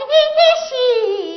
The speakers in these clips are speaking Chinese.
一心。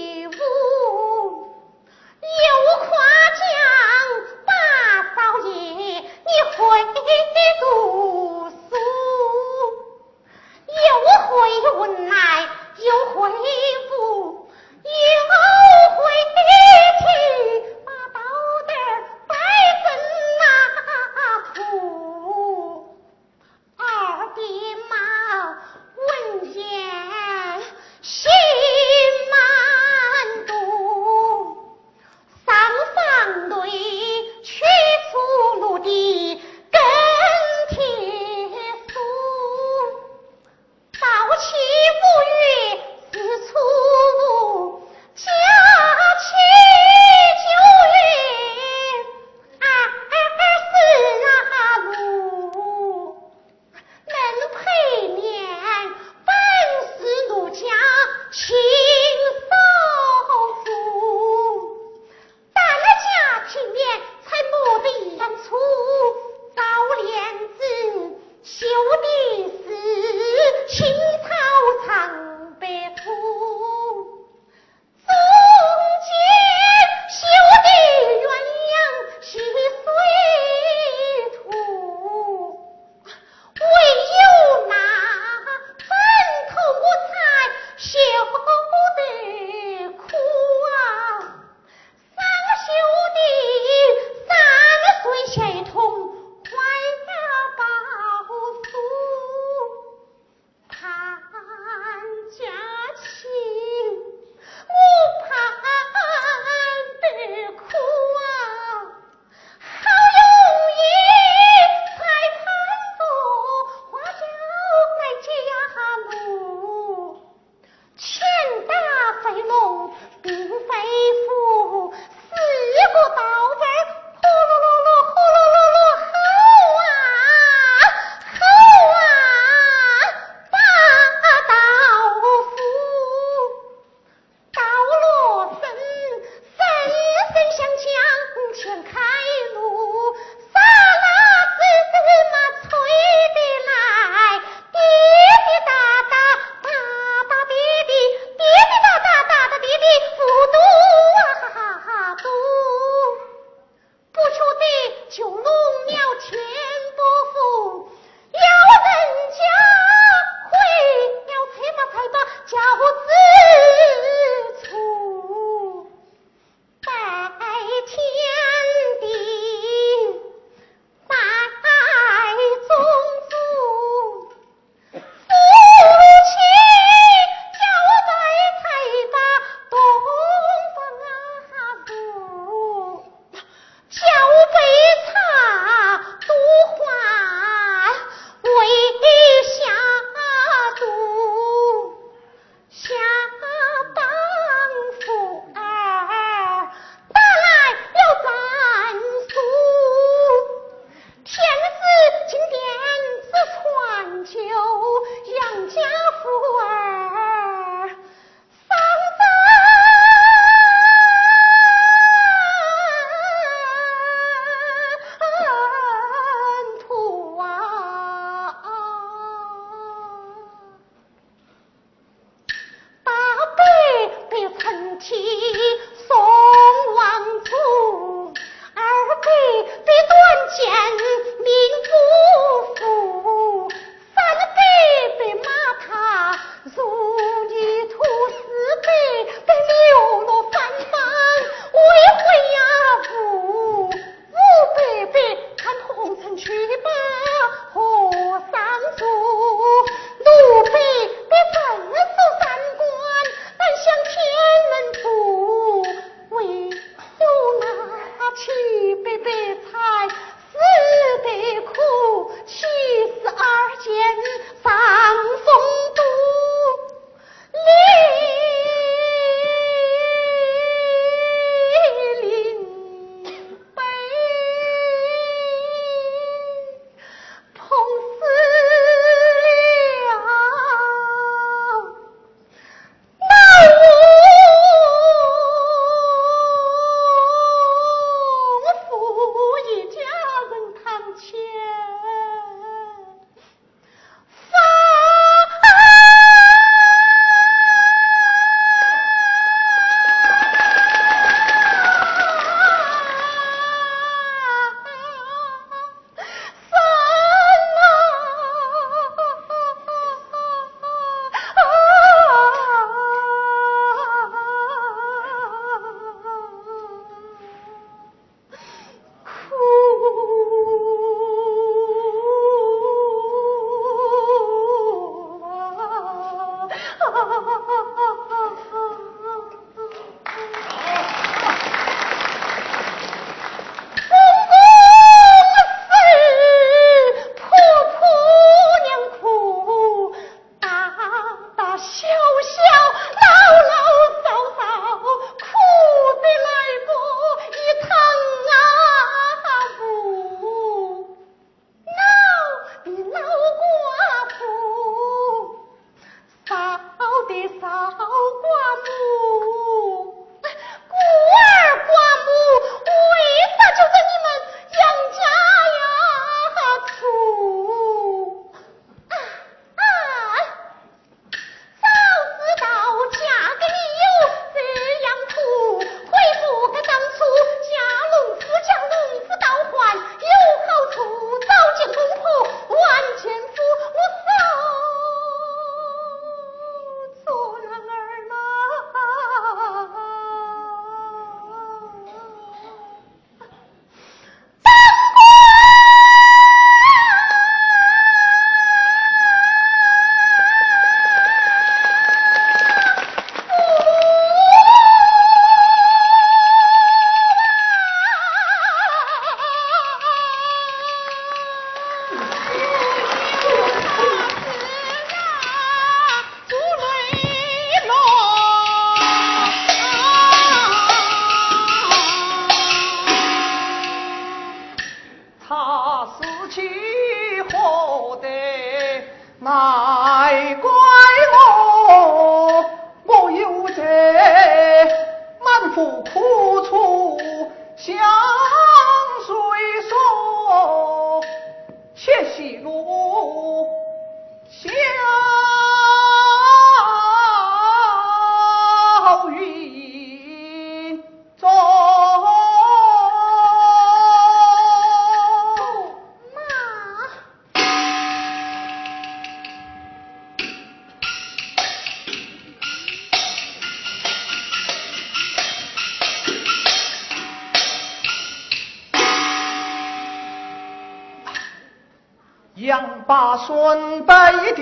孙辈的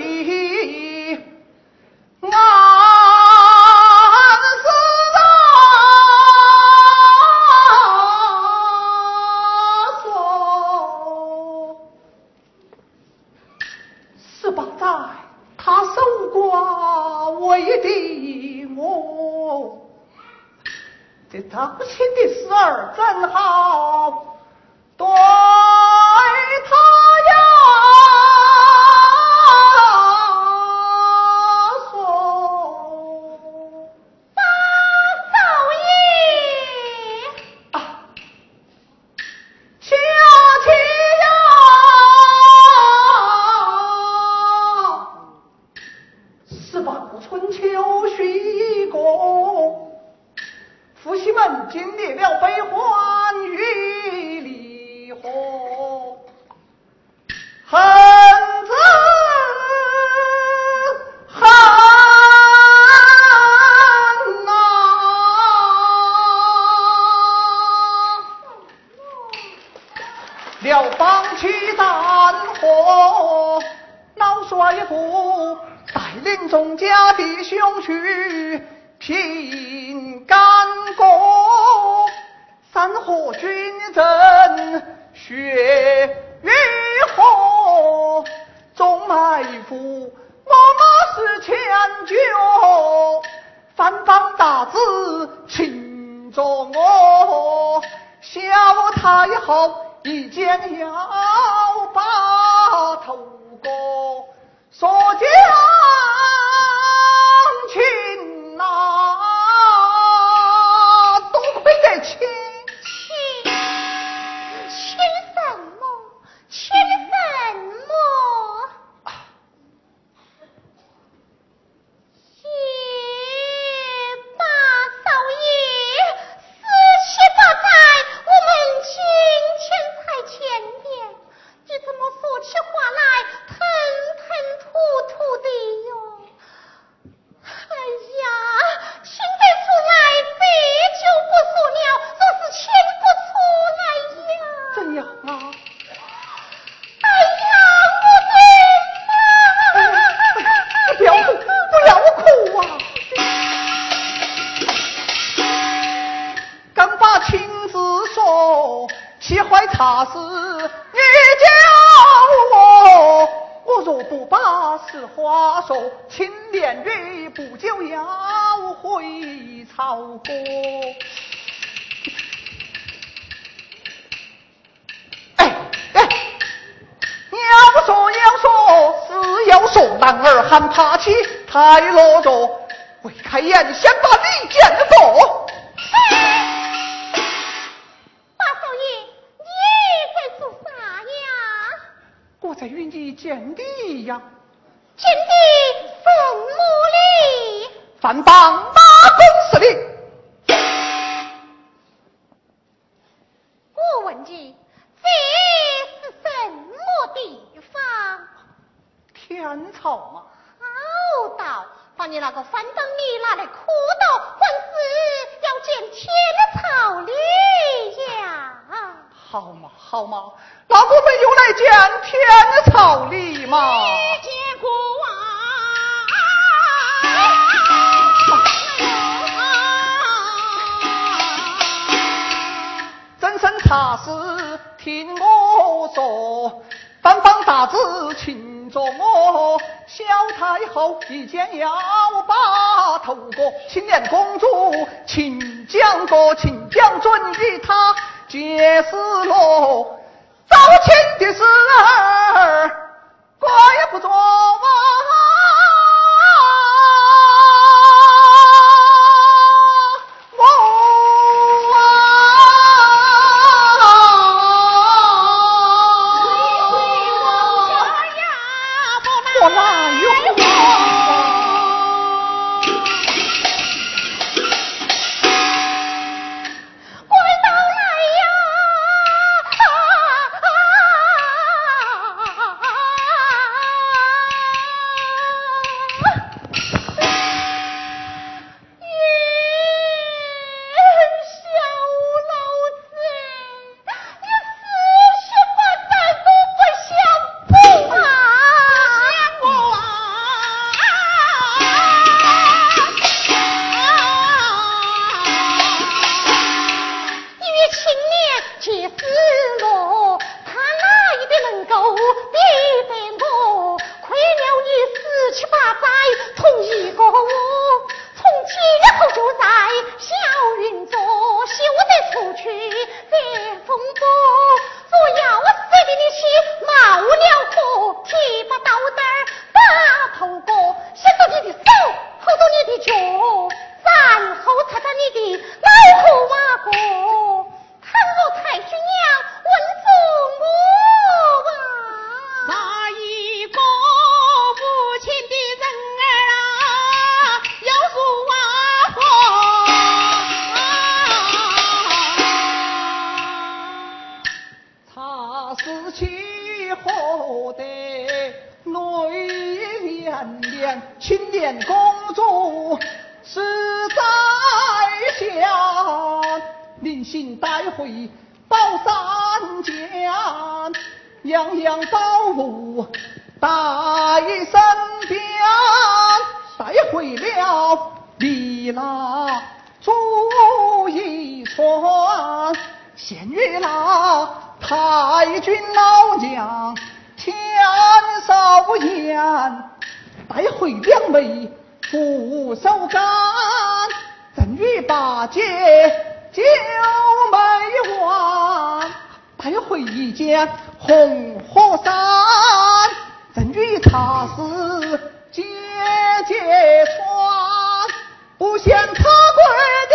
安死啊！说十八载，他守寡为的我，这张亲的事儿真好。兄去拼干戈，山河军阵血与火，众埋伏我马是千脚，反方大字擒着我，小太后一见要把头割，说将亲男儿还怕起太啰嗦，未开眼先把你见否。大少爷，你在做啥呀？我在与你见礼呀，见礼什么礼？反帮听我说，班帮大子请着我，小太后一见要把头过，青莲公主请将过请将准与他结识了，早亲的事儿我也不做。言，带回两枚扶手杆，赠与八戒九妹玩，带回一件红火衫，赠与茶室姐姐穿，不嫌他贵的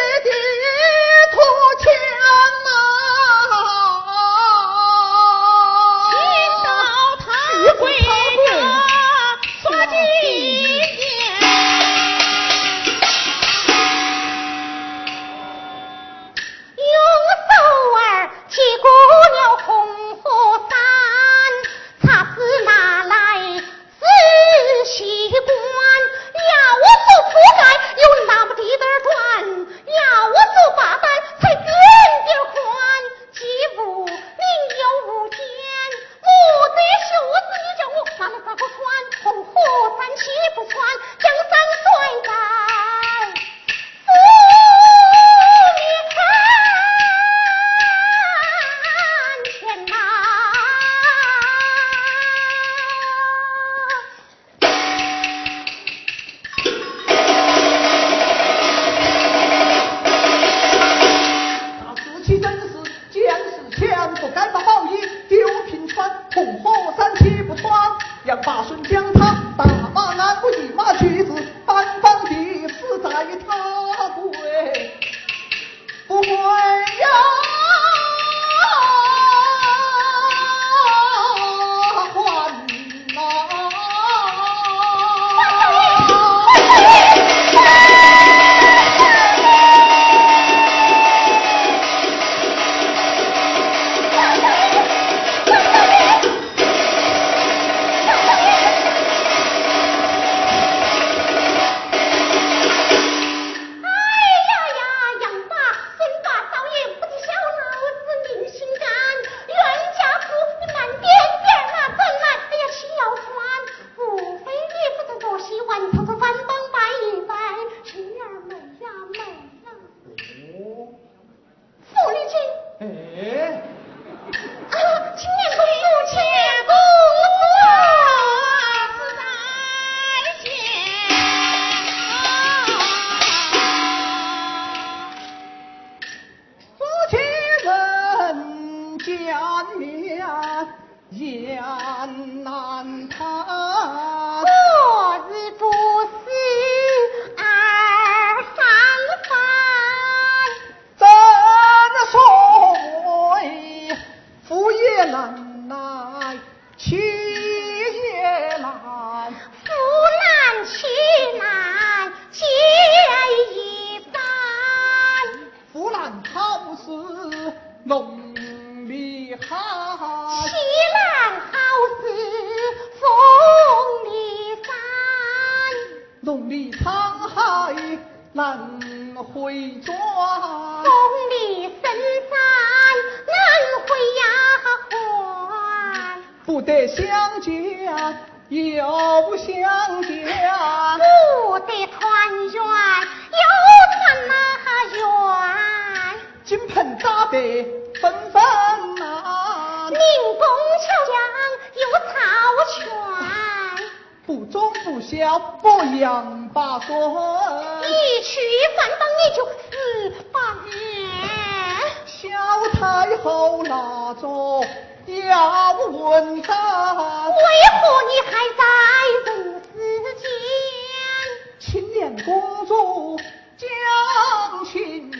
你呀难逃回装风里神山难回呀还不得相见又相见。不得团圆又团圆金盆打得纷纷啊。宁宫巧匠有草权不忠不孝不养八端一去翻恼你就死八年小太后拿着要问他为何你还在人世间？青莲公主将亲娘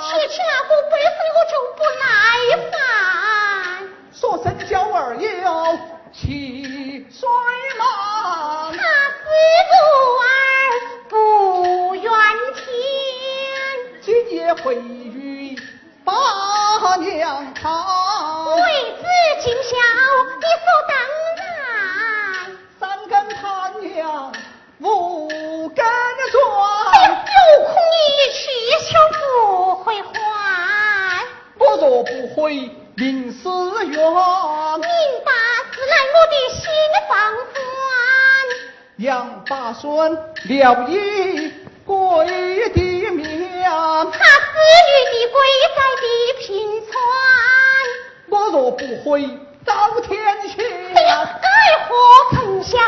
提起那个杯子我就不耐烦。说生娇儿有七岁了他自主回于八娘。堂为子尽孝理所当然三更他娘五更转有空你去一不回还我若不回林思源明把子来我的新房子杨大孙了一你的跪在地平川。我若不回遭天谴。哎呀该何曾想